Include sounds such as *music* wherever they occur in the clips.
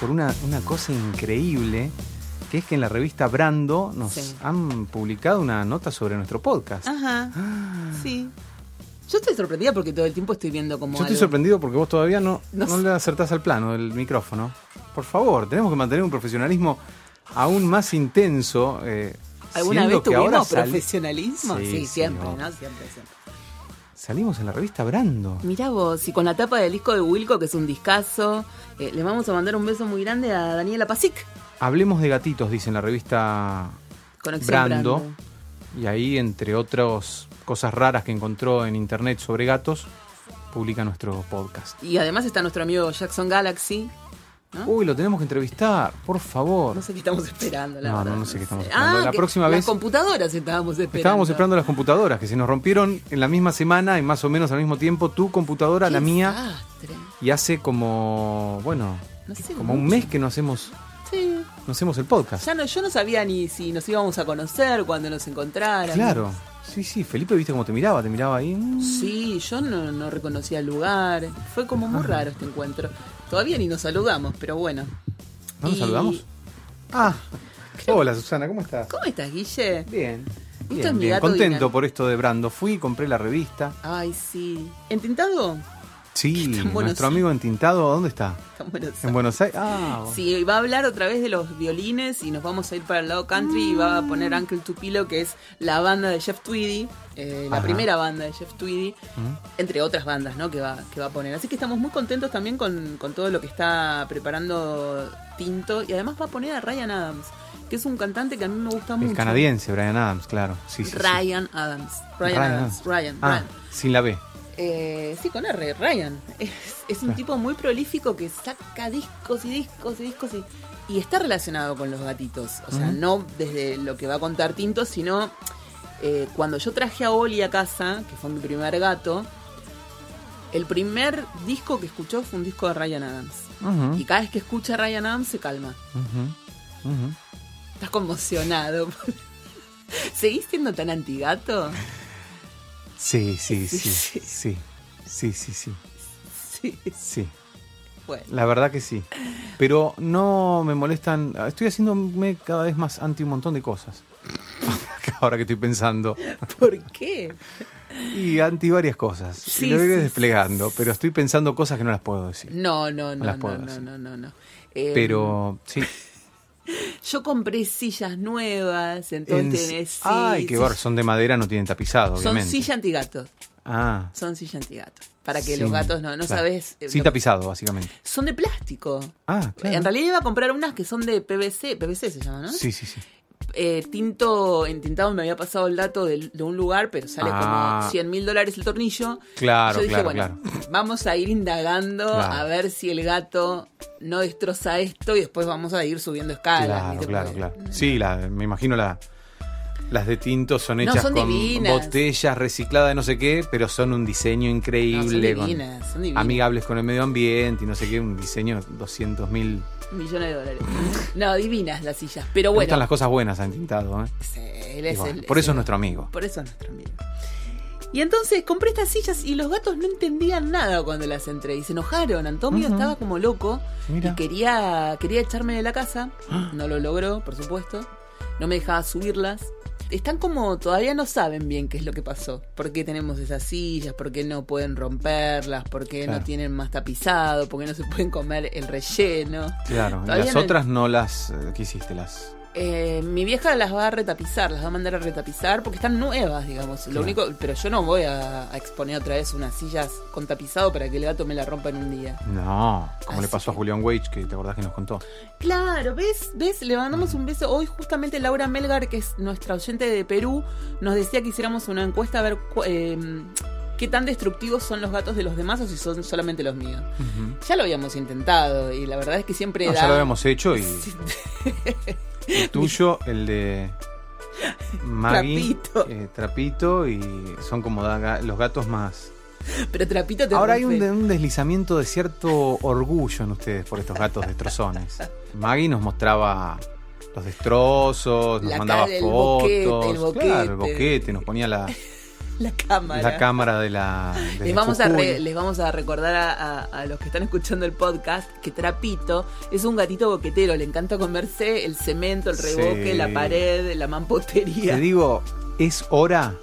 Por una, una cosa increíble, que es que en la revista Brando nos Sí. han publicado una nota sobre nuestro podcast. Ajá. *gasps* Sí. Yo estoy sorprendida porque todo el tiempo estoy viendo como Yo estoy sorprendido porque vos todavía no, No no le acertás al plano del micrófono. Por favor, tenemos que mantener un profesionalismo aún más intenso. eh, ¿Alguna vez tuvimos profesionalismo? Sí, Sí, sí, siempre, obvio. ¿no? Siempre, siempre. Salimos en la revista Brando. Mirá vos, y con la tapa del disco de Wilco, que es un discazo, eh, le vamos a mandar un beso muy grande a Daniela Pasic. Hablemos de gatitos, dice en la revista Conexión Brando. Brando. Y ahí, entre otras cosas raras que encontró en internet sobre gatos, publica nuestro podcast. Y además está nuestro amigo Jackson Galaxy. ¿No? Uy, lo tenemos que entrevistar, por favor. No sé qué estamos esperando, la No, verdad. no, no sé qué estamos esperando. Ah, La próxima las vez- computadoras estábamos esperando. Estábamos esperando las computadoras, que se nos rompieron en la misma semana y más o menos al mismo tiempo, tu computadora, la mía, desastre. y hace como, bueno, No sé, como un mes que no hacemos, Sí. no hacemos el podcast. Ya no, yo no sabía ni si nos íbamos a conocer cuando nos encontráramos. Claro, sí, sí, Felipe, viste cómo te miraba, te miraba ahí. mm. Sí, yo no, no reconocía el lugar. Fue como Ah. muy raro este encuentro. Todavía ni nos saludamos, pero bueno. ¿No nos Y- saludamos? Ah, hola Susana, ¿cómo estás? ¿Cómo estás, Guille? Bien. Bien, bien. Contento por esto de Brando. Fui compré la revista. Ay, sí. ¿Entintado? Sí, *laughs* Buenos nuestro Aires. amigo entintado, ¿dónde está? Está en Buenos En Aires. Buenos Aires. Ah, Sí, va a hablar otra vez de los violines y nos vamos a ir para el lado country y va a poner Uncle Tupilo, que es la banda de Jeff Tweedy, eh, la primera banda de Jeff Tweedy, Mm. entre otras bandas ¿no? que, va, que va a poner. Así que estamos muy contentos también con, con todo lo que está preparando Tinto y además va a poner a Ryan Adams, que es un cantante que a mí me gusta mucho. el canadiense, Brian Adams, claro. Sí, sí, sí. Ryan Adams. Ryan, Ryan Adams. Adams. Ryan, Ah, Ryan. sin la B. Eh, sí, con R, Ryan. Es, es un Claro. tipo muy prolífico que saca discos y discos y discos y, y está relacionado con los gatitos. O sea, no desde lo que va a contar Tinto, sino eh, cuando yo traje a Oli a casa, que fue mi primer gato, el primer disco que escuchó fue un disco de Ryan Adams. Y cada vez que escucha a Ryan Adams se calma. Estás conmocionado. *laughs* ¿Seguís siendo tan antigato? *laughs* Sí, sí, sí, Sí, sí, sí. sí, sí. Bueno. La verdad que sí. Pero no me molestan. Estoy haciéndome cada vez más anti un montón de cosas. *laughs* Ahora que estoy pensando. ¿Por qué? Y anti varias cosas. Sí, y lo sí, desplegando. Pero estoy pensando cosas que no las puedo decir. No, no, no, las no, puedo no, decir. no, no, no. Pero sí. *laughs* *laughs* yo compré sillas nuevas, En- entonces Ay, qué bar. Son de madera, no tienen tapizado, Son obviamente. silla antigato, Ah. son silla antigato. Para que los gatos no, no claro. sabes. eh, Sin tapizado, básicamente. son de plástico. Ah, claro. En realidad iba a comprar unas que son de PVC, PVC se llama, ¿no? Sí, sí, sí. Eh, tinto, en Tintado me había pasado el dato de, de un lugar, pero sale Ah. como 100 mil dólares el tornillo. Claro, Yo dije, claro, bueno, claro. vamos a ir indagando Claro. a ver si el gato no destroza esto y después vamos a ir subiendo escalas. Claro, claro, claro. Sí, la, me imagino la, las de tinto son No, hechas son con divinas. botellas recicladas de no sé qué, pero son un diseño No, increíble, son con- divinas, son divinas. amigables con el medio ambiente y no sé qué, un diseño 200 mil. Millones de dólares. No, divinas las sillas. Pero bueno. gustan las cosas buenas han tintado, ¿eh? Sí, él Y es bueno, el- por eso es el- nuestro amigo. Por eso es nuestro amigo. Y entonces compré estas sillas y los gatos no entendían nada cuando las entré y se enojaron. Antonio estaba como loco Mira. y quería, quería echarme de la casa. *gasps* No lo logró, por supuesto. No me dejaba subirlas. Están como, todavía no saben bien qué es lo que pasó. ¿Por qué tenemos esas sillas? ¿Por qué no pueden romperlas? ¿Por qué Claro. no tienen más tapizado? ¿Por qué no se pueden comer el relleno? Claro, Todavía las no- otras no las. eh, ¿Qué hiciste? Las. Eh, mi vieja las va a retapizar, las va a mandar a retapizar porque están nuevas, digamos. Lo único, pero yo no voy a, a exponer otra vez unas sillas con tapizado para que el gato me la rompa en un día. No, como le pasó a Julián Wage, que te acordás que nos contó. Claro, ¿ves? ¿Ves? Le mandamos un beso. Hoy justamente Laura Melgar, que es nuestra oyente de Perú, nos decía que hiciéramos una encuesta a ver eh, qué tan destructivos son los gatos de los demás o si son solamente los míos. Ya lo habíamos intentado y la verdad es que siempre No, da... ya lo habíamos hecho y. *laughs* el *laughs* tuyo, el de Maggie, Trapito. eh, Trapito y son como da- los gatos más. Pero Trapito te Ahora hay un, rompe. de- un deslizamiento de cierto orgullo en ustedes por estos gatos destrozones. *laughs* Maggie nos mostraba los destrozos, nos La mandaba cara del fotos, boquete, el claro, el boquete. boquete, nos ponía la, *laughs* La cámara. la cámara de la. de Les la vamos, a re- les vamos a recordar a, a- a los que están escuchando el podcast que Trapito es un gatito boquetero. Le encanta comerse el cemento, el reboque, Sí. la pared, la mampostería. Te digo, es hora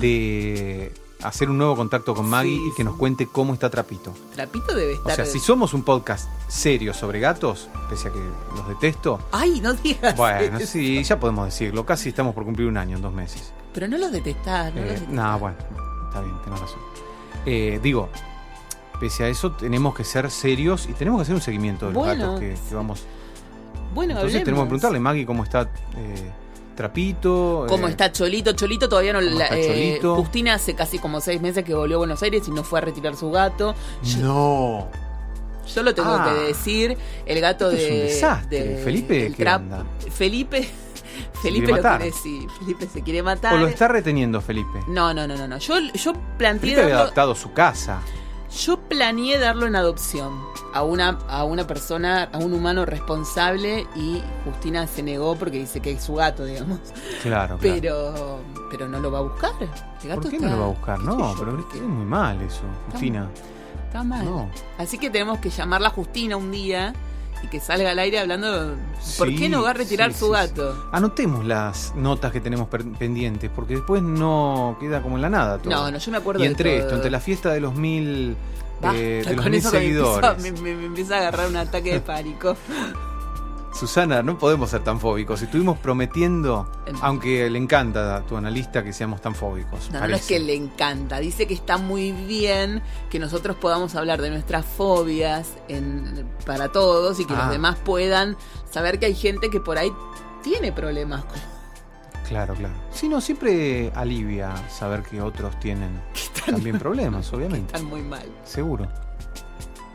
de hacer un nuevo contacto con Maggie Sí, y que nos cuente cómo está Trapito. Trapito debe O estar. sea, si somos un podcast serio sobre gatos, pese a que los detesto, Ay, no digas. bueno, eso. sí, ya podemos decirlo. Casi estamos por cumplir un año en dos meses. Pero no los detestás, no Eh, los detestás. no, bueno, está bien, tenés razón. Eh, digo, pese a eso, tenemos que ser serios y tenemos que hacer un seguimiento de los Bueno, gatos que, que vamos. Bueno, Entonces hablemos. tenemos que preguntarle, Maggie, cómo está eh, Trapito. ¿Cómo eh, está Cholito? Cholito todavía no ¿Cómo la- eh, Cholito? Justina hace casi como seis meses que volvió a Buenos Aires y no fue a retirar su gato. Yo, No. yo lo tengo Ah. que decir. El gato Esto es de. un desastre. de- Felipe, el ¿qué onda? Felipe. Felipe lo quiere decir. Felipe se quiere matar. O lo está reteniendo Felipe. No, no, no, no, no. Yo, yo planteé Felipe había darlo- adaptado su casa. Yo planeé darlo en adopción a una, a una persona, a un humano responsable y Justina se negó porque dice que es su gato, digamos. Claro, claro. Pero, pero no lo va a buscar. El gato ¿Por qué está- no lo va a buscar? No, pero porque es muy mal eso, Justina. Está mal. No. Así que tenemos que llamarla Justina un día y que salga al aire hablando por Sí, qué no va a retirar sí, su sí, gato. Anotemos las notas que tenemos pendientes, porque después no queda como en la nada todo. No, no, yo me acuerdo Y de entre todo. esto, entre la fiesta de los mil, Basta eh, de los mil me seguidores. empieza, me, me- me empieza a agarrar un ataque de pánico. *laughs* Susana, no podemos ser tan fóbicos. Estuvimos prometiendo, aunque le encanta a tu analista que seamos tan fóbicos. No, no es que le encanta, dice que está muy bien que nosotros podamos hablar de nuestras fobias en- para todos y que Ah. los demás puedan saber que hay gente que por ahí tiene problemas. con- Claro, claro. Sí, no, siempre alivia saber que otros tienen *laughs* también problemas, obviamente. Están muy mal. Seguro.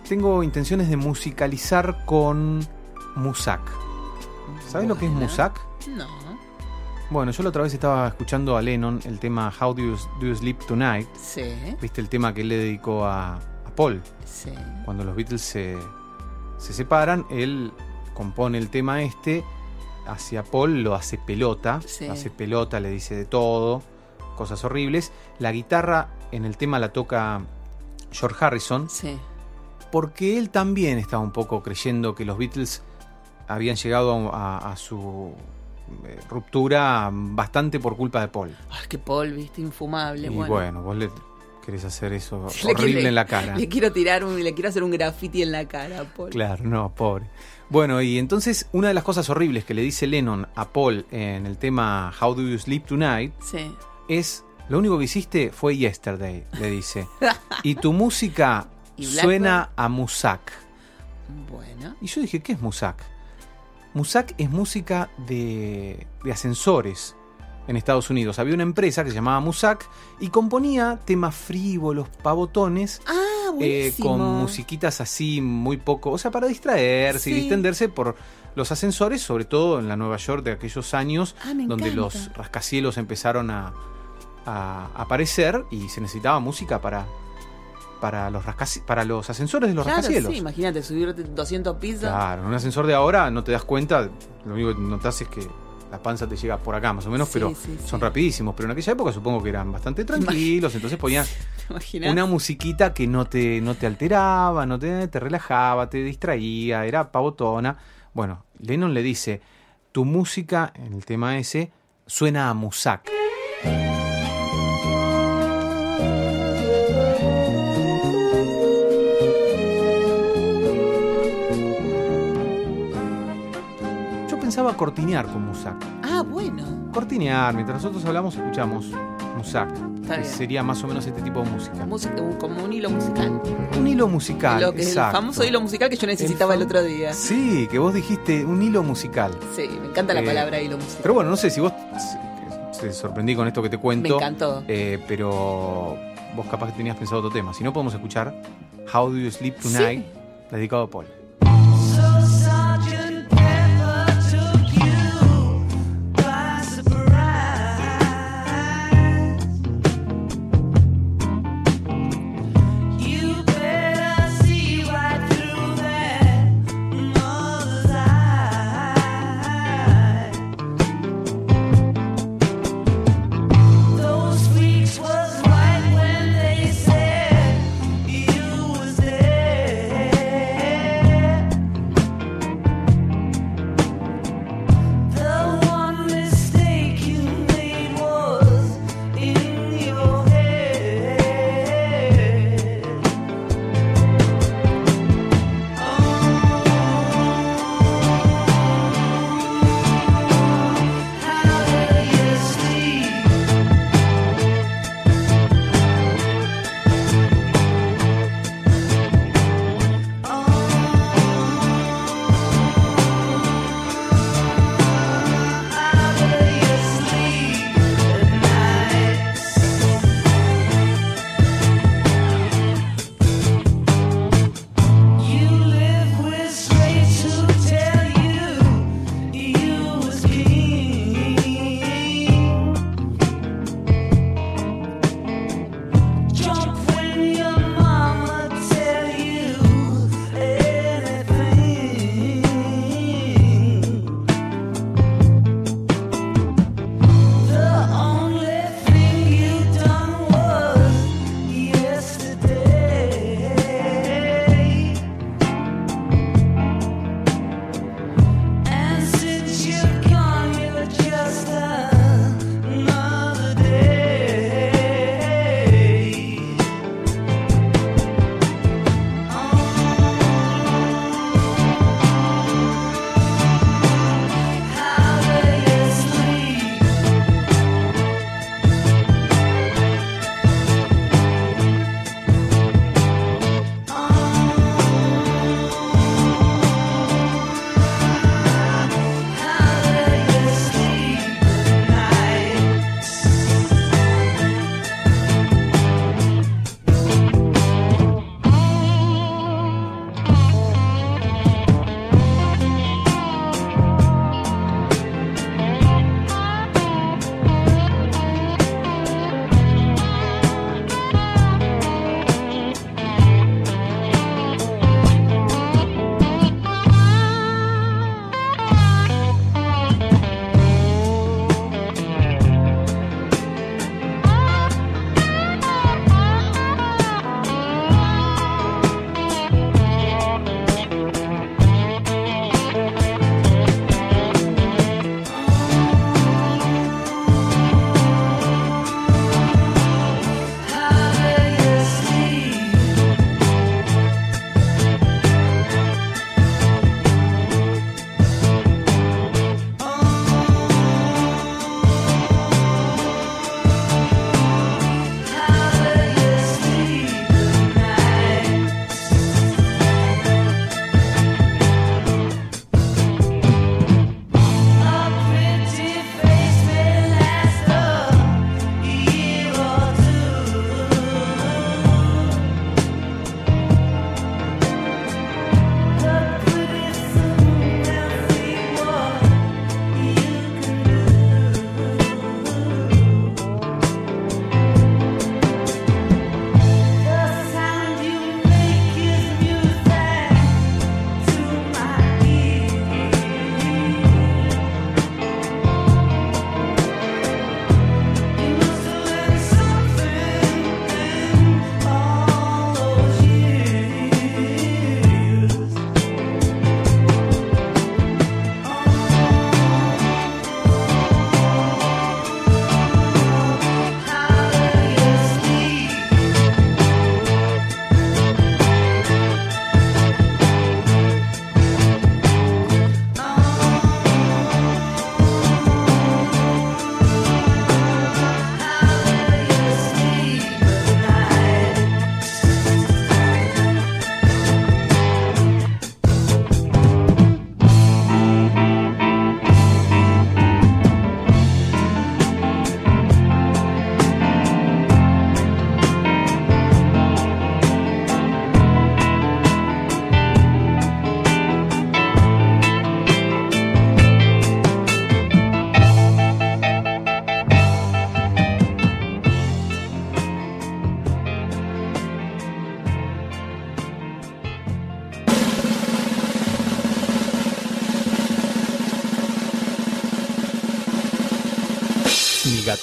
Tengo intenciones de musicalizar con Musak. ¿Sabes lo que es. Musak? No. Bueno, yo la otra vez estaba escuchando a Lennon el tema How Do You, Do You Sleep Tonight. Sí, ¿Viste el tema que él le dedicó a, a Paul? sí. Cuando los Beatles se, se separan, él compone el tema este, hacia Paul lo hace pelota, Sí. hace pelota, le dice de todo, cosas horribles. La guitarra en el tema la toca George Harrison, Sí. porque él también estaba un poco creyendo que los Beatles habían llegado a, a su eh, ruptura bastante por culpa de Paul. Ay, que Paul, viste, infumable. y bueno. bueno, vos le querés hacer eso *laughs* Le horrible en la cara. Le quiero tirar un, le quiero hacer un graffiti en la cara, a Paul. Claro, no, pobre. Bueno, y entonces una de las cosas horribles que le dice Lennon a Paul en el tema How Do You Sleep Tonight Sí. es, lo único que hiciste fue Yesterday, le dice. *laughs* y tu música suena a Musak. Bueno. Y yo dije, ¿qué es Musak? Musak es música de, de ascensores en Estados Unidos. Había una empresa que se llamaba Musak y componía temas frívolos, pavotones, Ah, eh, con musiquitas así muy poco, o sea, para distraerse y distenderse por los ascensores, sobre todo en la Nueva York de aquellos años, Ah, donde encanta. los rascacielos empezaron a, a aparecer y se necesitaba música para, para, los, rascaci- para los ascensores de los Claro, rascacielos. sí, imagínate, subirte 200 pisos. Claro, en un ascensor de ahora no te das cuenta, lo único que notas es que la panza te llega por acá más o menos, Sí, pero sí, son sí. rapidísimos. Pero en aquella época supongo que eran bastante tranquilos, entonces ponían *laughs* una musiquita que no te, no te alteraba, no te, te relajaba, te distraía, era pavotona. Bueno, Lennon le dice, tu música, en el tema ese, suena a Musak. Pensaba cortinear con Musak. Ah, bueno. Cortinear, mientras nosotros hablamos, escuchamos Musak. Está que bien. sería más o menos este tipo de música. Música, un- como un hilo musical. Un hilo musical. Lo que- el exacto. famoso hilo musical que yo necesitaba el, otro día. Sí, que vos dijiste un hilo musical. Sí, me encanta la Eh, palabra hilo musical. Pero bueno, no sé si vos se- se sorprendí con esto que te me cuento. encantó. eh, pero vos capaz que tenías pensado otro tema. Si no, podemos escuchar How Do You Sleep Tonight, dedicado a Paul.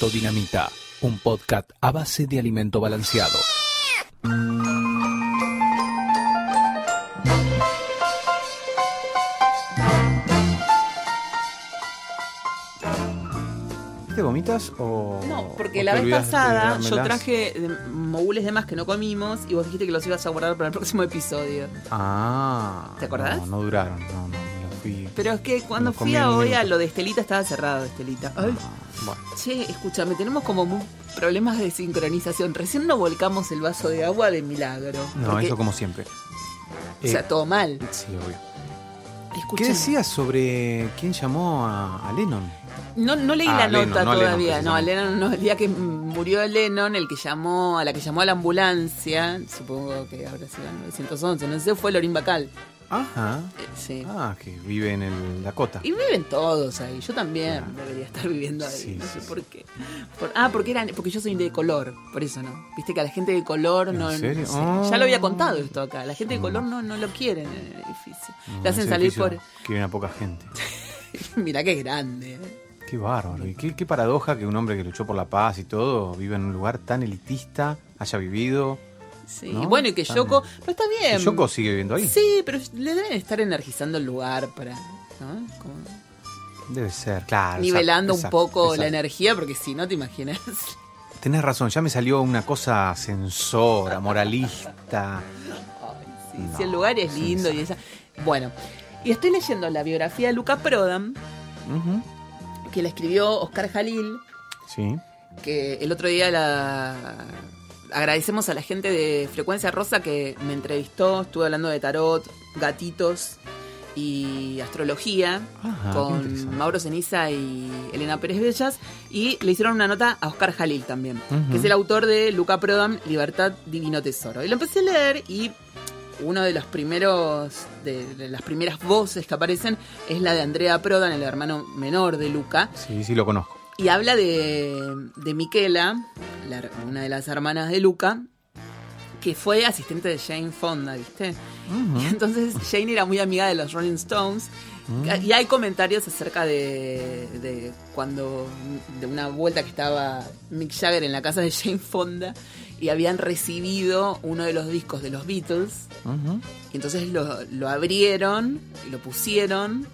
Dinamita, un podcast a base de alimento balanceado. ¿Te vomitas o.? No, porque o la vez pasada yo traje eh, mogules de más que no comimos y vos dijiste que los ibas a guardar para el *laughs* próximo episodio. Ah. ¿Te acordás? No, no duraron, no, no, fui. Pero es que cuando fui a hoy a lo de Estelita estaba cerrado, Estelita. Ay. Ah, bueno. Che, escúchame, tenemos como problemas de sincronización. Recién no volcamos el vaso de agua de milagro. No, Porque- eso como siempre. O sea, Eh, todo mal. Sí, obvio. ¿Qué decías sobre quién llamó a, a Lennon? No, no leí Ah, la Lennon, nota no a Lennon, todavía. no, a. Lennon no. El día que murió Lennon, el que llamó, a la que llamó a la ambulancia, supongo que habrá sido el 911, no sé, fue Lorín Bacal. Ajá. Eh, sí. Ah, que vive en el Dakota. Y viven todos ahí. Yo también debería estar viviendo ahí. Sí, no sé sí. por qué. Por- ah, porque eran, porque yo soy de color. Por eso no. Viste que a la gente de color ¿En no. serio? sí. Ah. Ya lo había contado esto acá. La gente de Mm. color no, no lo quieren en el edificio. No, Le hacen salir por. Que viene a poca gente. *laughs* Mirá que grande. eh. Qué bárbaro. Y qué, qué paradoja que un hombre que luchó por la paz y todo viva en un lugar tan elitista, haya vivido. Sí. Bueno, y que Yoko. Pero está bien. ¿Y Yoko sigue viviendo ahí? Sí, pero le deben estar energizando el lugar para. ¿no? Como Debe ser, claro. nivelando exacto, un poco exacto, la exacto. energía, porque si no te imaginas. Tenés razón, ya me salió una cosa censora, moralista. *laughs* Ay, sí, No, si el lugar es lindo y esa. Bueno, y estoy leyendo la biografía de Luca Prodan, Ujú, que la escribió Oscar Jalil, Sí. que el otro día la agradecemos a la gente de Frecuencia Rosa que me entrevistó, estuve hablando de tarot, gatitos y astrología Ajá, con. Mauro Ceniza y Elena Pérez Bellas y le hicieron una nota a Oscar Jalil también, que es el autor de Luca Prodan, Libertad, Divino Tesoro. Y lo empecé a leer y uno de los primeros, de, de las primeras voces que aparecen es la de Andrea Prodan, el hermano menor de Luca, Sí, sí lo conozco. Y habla de, de Miquela, la- una de las hermanas de Luca, que fue asistente de Jane Fonda, ¿viste? Y *laughs* entonces Jane era muy amiga de los Rolling Stones. Mm. Y hay comentarios acerca de, de cuando, de una vuelta que estaba Mick Jagger en la casa de Jane Fonda y habían recibido uno de los discos de los Beatles. Y entonces lo, lo abrieron y lo pusieron,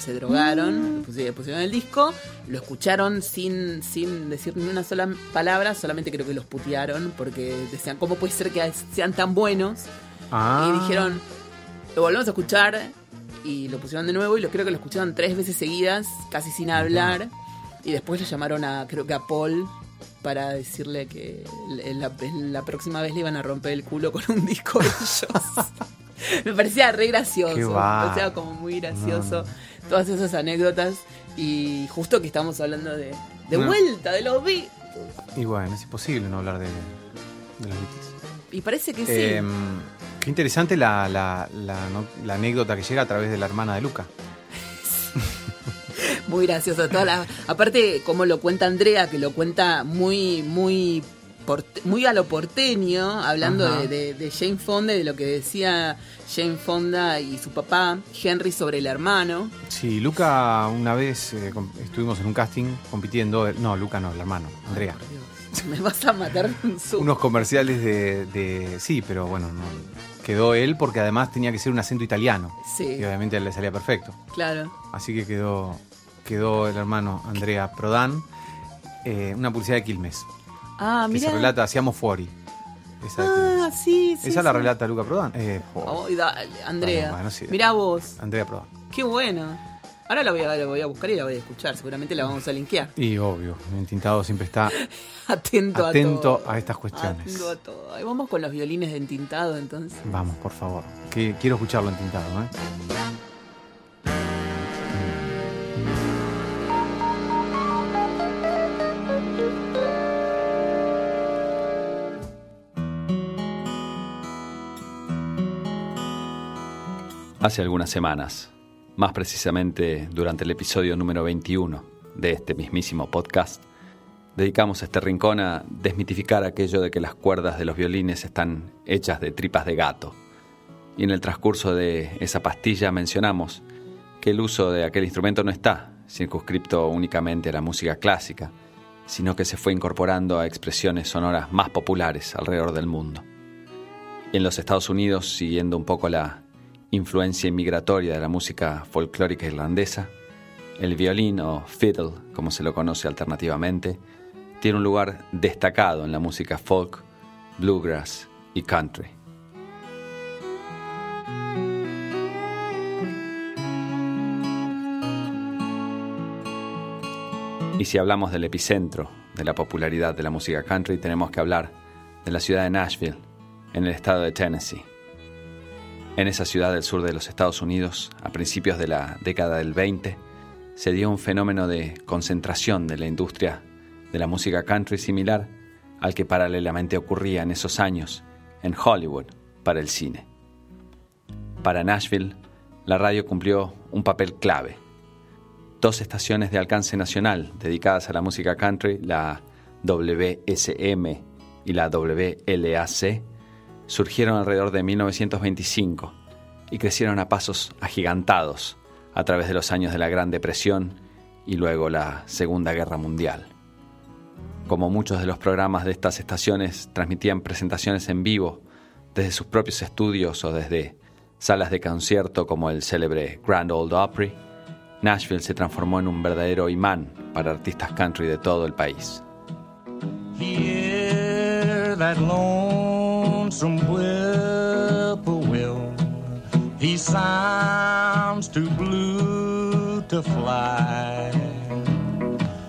se drogaron, le pusi- pusieron el disco, lo escucharon sin, sin decir ni una sola palabra, solamente creo que los putearon porque decían, ¿cómo puede ser que sean tan buenos? Ah. Y dijeron, lo volvemos a escuchar y lo pusieron de nuevo y lo creo que lo escucharon tres veces seguidas, casi sin hablar. Y después lo llamaron a, creo que a Paul para decirle que la, la próxima vez le iban a romper el culo con un disco de ellos. *laughs* me parecía re gracioso, va. parecía como muy gracioso No, todas esas anécdotas. Y justo que estamos hablando de, de No. vuelta, de los Beatles. Y bueno, es imposible no hablar de, de los Beatles. Y parece que sí. Eh, qué interesante la, la, la, no- la anécdota que llega a través de la hermana de Luca. *laughs* Muy gracioso. Toda la- aparte, como lo cuenta Andrea, que lo cuenta muy, muy, muy a lo porteño, hablando de, de- de Jane Fonda y de lo que decía Jane Fonda y su papá, Henry, sobre el hermano. Sí, Luca una vez eh, estuvimos en un casting compitiendo. eh, No, Luca no, el hermano, Andrea. Me vas a matar *laughs* un Unos comerciales de, de- Sí, pero bueno, no, quedó él porque además tenía que ser un acento italiano. Sí, Y obviamente le salía perfecto. claro. Así que quedó, quedó el hermano Andrea Prodan. eh, una publicidad de Quilmes. Ah, que mira. se relata, hacíamos Fuori. Esa. Ah, sí, sí. Esa la relata Luca Prodan. Eh, dale, Andrea. Bueno, bueno, sí. Mirá vos. Andrea Prodan. Qué bueno. Ahora la voy, a, la voy a buscar y la voy a escuchar. Seguramente la vamos a linkear. Y obvio, el tintado siempre está *laughs* Atento, a atento todo. a estas cuestiones. Atento a todo. Ahí vamos con los violines de entintado entonces. Vamos, por favor. Que quiero escucharlo en tintado, ¿eh? Hace algunas semanas, más precisamente durante el episodio número 21 de este mismísimo podcast, dedicamos este rincón a desmitificar aquello de que las cuerdas de los violines están hechas de tripas de gato. Y en el transcurso de esa pastilla mencionamos que el uso de aquel instrumento no está circunscripto únicamente a la música clásica, sino que se fue incorporando a expresiones sonoras más populares alrededor del mundo. En los Estados Unidos, siguiendo un poco la influencia inmigratoria de la música folclórica irlandesa, el violín o fiddle, como se lo conoce alternativamente, tiene un lugar destacado en la música folk, bluegrass y country. Y si hablamos del epicentro de la popularidad de la música country, tenemos que hablar de la ciudad de Nashville, en el estado de Tennessee. En esa ciudad del sur de los Estados Unidos, a principios de la década del 20, se dio un fenómeno de concentración de la industria de la música country similar al que paralelamente ocurría en esos años en Hollywood para el cine. Para Nashville, la radio cumplió un papel clave. Dos estaciones de alcance nacional dedicadas a la música country, la WSM y la WLAC, surgieron alrededor de 1925 y crecieron a pasos agigantados a través de los años de la Gran Depresión y luego la Segunda Guerra Mundial. Como muchos de los programas de estas estaciones transmitían presentaciones en vivo desde sus propios estudios o desde salas de concierto como el célebre Grand Old Opry, Nashville se transformó en un verdadero imán para artistas country de todo el país. Lonesome whippoorwill. He sounds too blue to fly.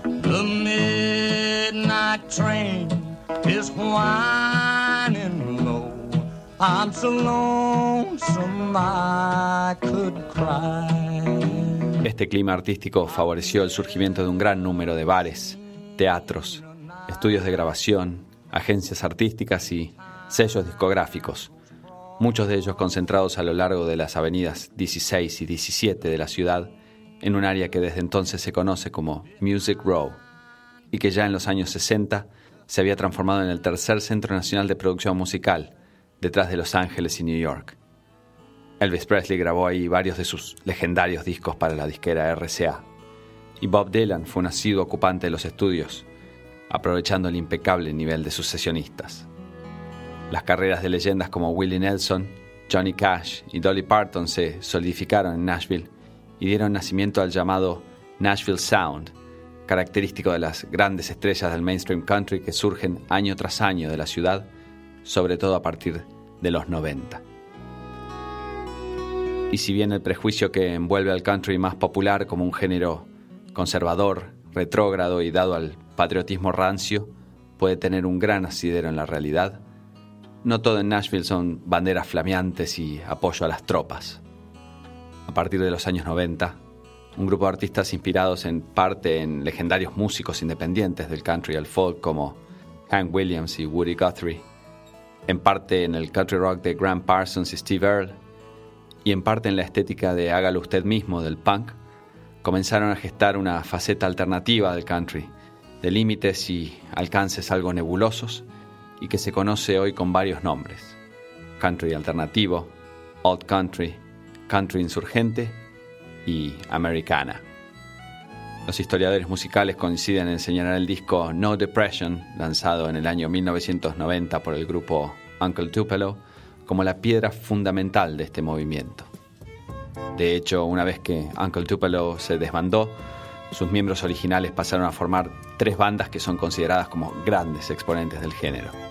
The midnight train is whining low. I'm so lonesome I could cry. Este clima artístico favoreció el surgimiento de un gran número de bares, teatros, estudios de grabación, agencias artísticas y sellos discográficos, muchos de ellos concentrados a lo largo de las avenidas 16 y 17 de la ciudad, en un área que desde entonces se conoce como Music Row, y que ya en los años 60 se había transformado en el tercer centro nacional de producción musical, detrás de Los Ángeles y New York. Elvis Presley grabó ahí varios de sus legendarios discos para la disquera RCA, y Bob Dylan fue un asiduo ocupante de los estudios, aprovechando el impecable nivel de sus sesionistas. Las carreras de leyendas como Willie Nelson, Johnny Cash y Dolly Parton se solidificaron en Nashville y dieron nacimiento al llamado Nashville Sound, característico de las grandes estrellas del mainstream country que surgen año tras año de la ciudad, sobre todo a partir de los 90. Y si bien el prejuicio que envuelve al country más popular como un género conservador, retrógrado y dado al patriotismo rancio puede tener un gran asidero en la realidad, no todo en Nashville son banderas flameantes y apoyo a las tropas. A partir de los años 90, un grupo de artistas inspirados en parte en legendarios músicos independientes del country el folk como Hank Williams y Woody Guthrie, en parte en el country rock de Graham Parsons y Steve Earle, y en parte en la estética de hágalo usted mismo del punk, comenzaron a gestar una faceta alternativa del country, de límites y alcances algo nebulosos, y que se conoce hoy con varios nombres. Country alternativo, old country, country insurgente y americana. Los historiadores musicales coinciden en señalar el disco No Depression, lanzado en el año 1990 por el grupo Uncle Tupelo, como la piedra fundamental de este movimiento. De hecho, una vez que Uncle Tupelo se desbandó, sus miembros originales pasaron a formar tres bandas que son consideradas como grandes exponentes del género.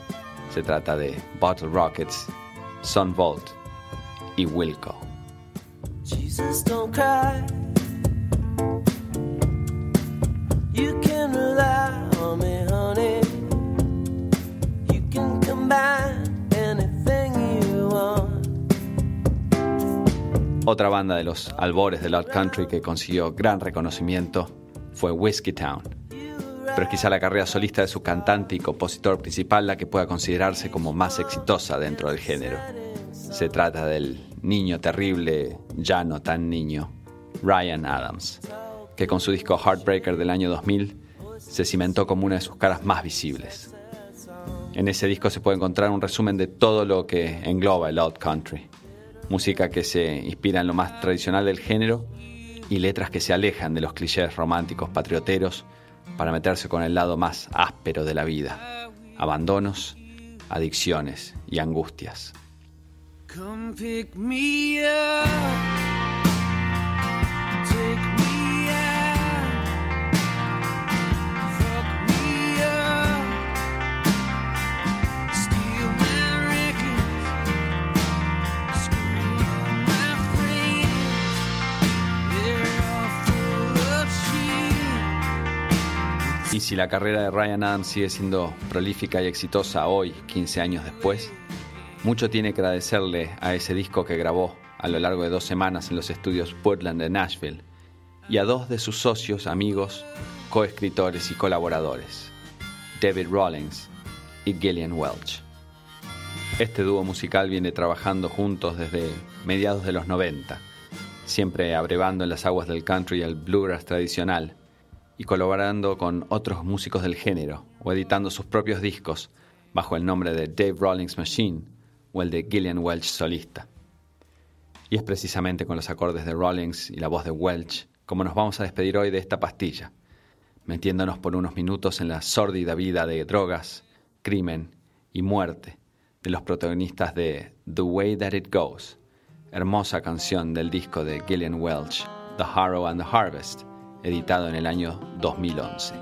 Se trata de Bottle Rockets, Sun Volt y Wilco. Jesus, don't cry. You can rely on me, honey. You can combine anything you want. Otra banda de los albores del Old Country que consiguió gran reconocimiento fue Whiskey Town. Pero es quizá la carrera solista de su cantante y compositor principal la que pueda considerarse como más exitosa dentro del género. Se trata del niño terrible, ya no tan niño, Ryan Adams, que con su disco Heartbreaker del año 2000 se cimentó como una de sus caras más visibles. En ese disco se puede encontrar un resumen de todo lo que engloba el Old Country. Música que se inspira en lo más tradicional del género y letras que se alejan de los clichés románticos patrioteros para meterse con el lado más áspero de la vida, abandonos, adicciones y angustias. Si la carrera de Ryan Adams sigue siendo prolífica y exitosa hoy, 15 años después, mucho tiene que agradecerle a ese disco que grabó a lo largo de dos semanas en los estudios Portland de Nashville y a dos de sus socios, amigos, coescritores y colaboradores, David Rawlings y Gillian Welch. Este dúo musical viene trabajando juntos desde mediados de los 90, siempre abrevando en las aguas del country y el bluegrass tradicional, y colaborando con otros músicos del género o editando sus propios discos bajo el nombre de Dave Rawlings Machine o el de Gillian Welch solista. Y es precisamente con los acordes de Rawlings y la voz de Welch como nos vamos a despedir hoy de esta pastilla, metiéndonos por unos minutos en la sórdida vida de drogas, crimen y muerte de los protagonistas de The Way That It Goes, hermosa canción del disco de Gillian Welch, The Harrow and the Harvest, editado en el año 2011.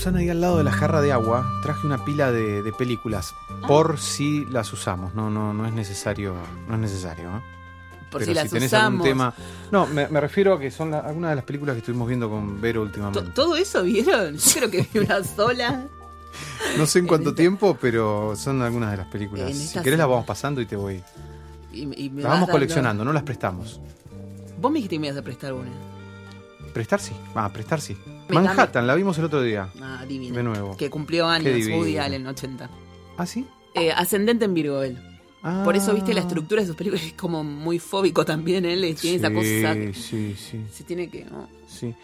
Susana, ahí al lado de la jarra de agua traje una pila de, de películas Ah. por si las usamos. No, no, no es necesario, no es necesario. ¿eh? Por Pero si las tenés usamos. algún tema. No, me, me refiero a que son la- algunas de las películas que estuvimos viendo con Vero últimamente. ¿Todo eso vieron? Yo creo que vi una *laughs* sola. No sé en cuánto tiempo, pero son algunas de las películas. Si querés las vamos pasando y te voy. Y, y me Las vamos dando- coleccionando, no las prestamos. Vos me dijiste que me ibas a prestar una. Prestar sí. Ah, prestar sí. Me- Manhattan, la vimos el otro día. Ah, divina. De nuevo. Que cumplió años. Woody Allen, 80. ¿Ah, sí? Eh, ascendente en Virgo él. Ah. Por eso, viste, la estructura de sus películas es como muy fóbico también él. eh, Tiene esa cosa que Sí, sí, se tiene que... ¿no? sí.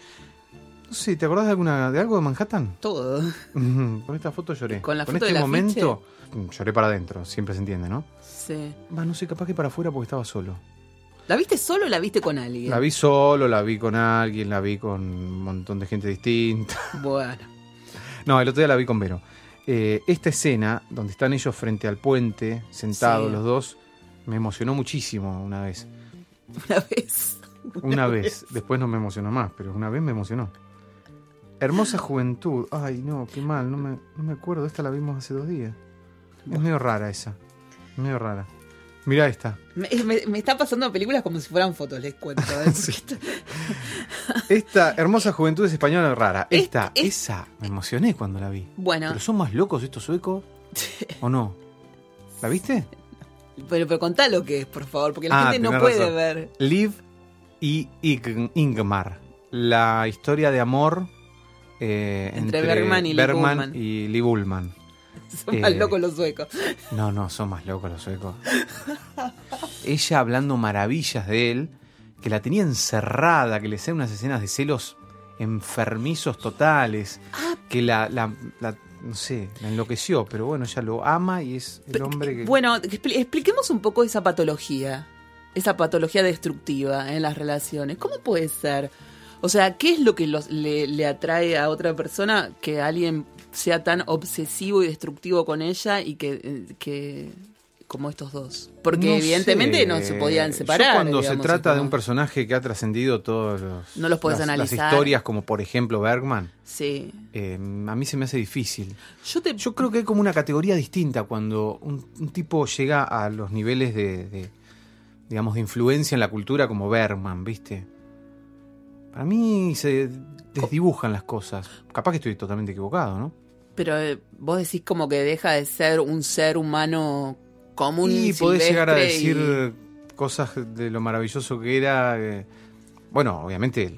No sé, ¿te acordás de alguna de algo de Manhattan? Todo. Con esta foto lloré. Con la foto este del momento mm, lloré para adentro, siempre se entiende, ¿no? Sí. Va, no sé, capaz que para afuera porque estaba solo. ¿La viste solo o la viste con alguien? La vi solo, la vi con alguien, la vi con un montón de gente distinta. *laughs* Bueno. No, el otro día la vi con Vero. Eh, esta escena, donde están ellos frente al puente, sentados Sí. los dos, me emocionó muchísimo una vez. *laughs* Una vez. Una vez. Después no me emocionó más, pero una vez me emocionó. Hermosa juventud. Ay, no, qué mal, no me, no me acuerdo. Esta la vimos hace dos días. Es medio rara esa. Medio rara. Mirá esta. Me, me- me está pasando películas como si fueran fotos, les cuento. ¿eh? *laughs* Esta hermosa juventud es española rara. Es- Esta, es- esa, me emocioné cuando la vi. Bueno, ¿Pero son más locos estos suecos? *laughs* ¿O no? ¿La viste? pero, pero contá lo que es, por favor, porque la Ah, gente no puede razón. ver. Liv y Ing- Ingmar. La historia de amor eh, Entre entre, Bergman y Lee Bergman Bullman. y Lee Bullman. *laughs* Son más Eh, locos los suecos. No, no, son más locos los suecos. Ella hablando maravillas de él, que la tenía encerrada, que le hacían unas escenas de celos enfermizos totales, Ah. que la, la- la- no sé, la enloqueció, pero bueno, ella lo ama y es el hombre que... Bueno, expli- expliquemos un poco esa patología, esa patología destructiva en las relaciones. ¿Cómo puede ser? O sea, ¿qué es lo que los- le, le atrae a otra persona que alguien sea tan obsesivo y destructivo con ella y que, eh, que como estos dos? Porque No evidentemente sé. no se podían Yo separar. cuando se trata de un personaje que ha trascendido todos los... No los podés las, analizar. Las historias, como por ejemplo Bergman, Sí. eh, a mí se me hace difícil. Yo te... Yo creo que hay como una categoría distinta cuando un, un tipo llega a los niveles de, de, digamos, de influencia en la cultura como Bergman, ¿viste? Para mí se desdibujan las cosas. Capaz que estoy totalmente equivocado, ¿no? Pero eh, vos decís como que deja de ser un ser humano común y podés llegar a y- decir cosas de lo maravilloso que era. eh, bueno, obviamente,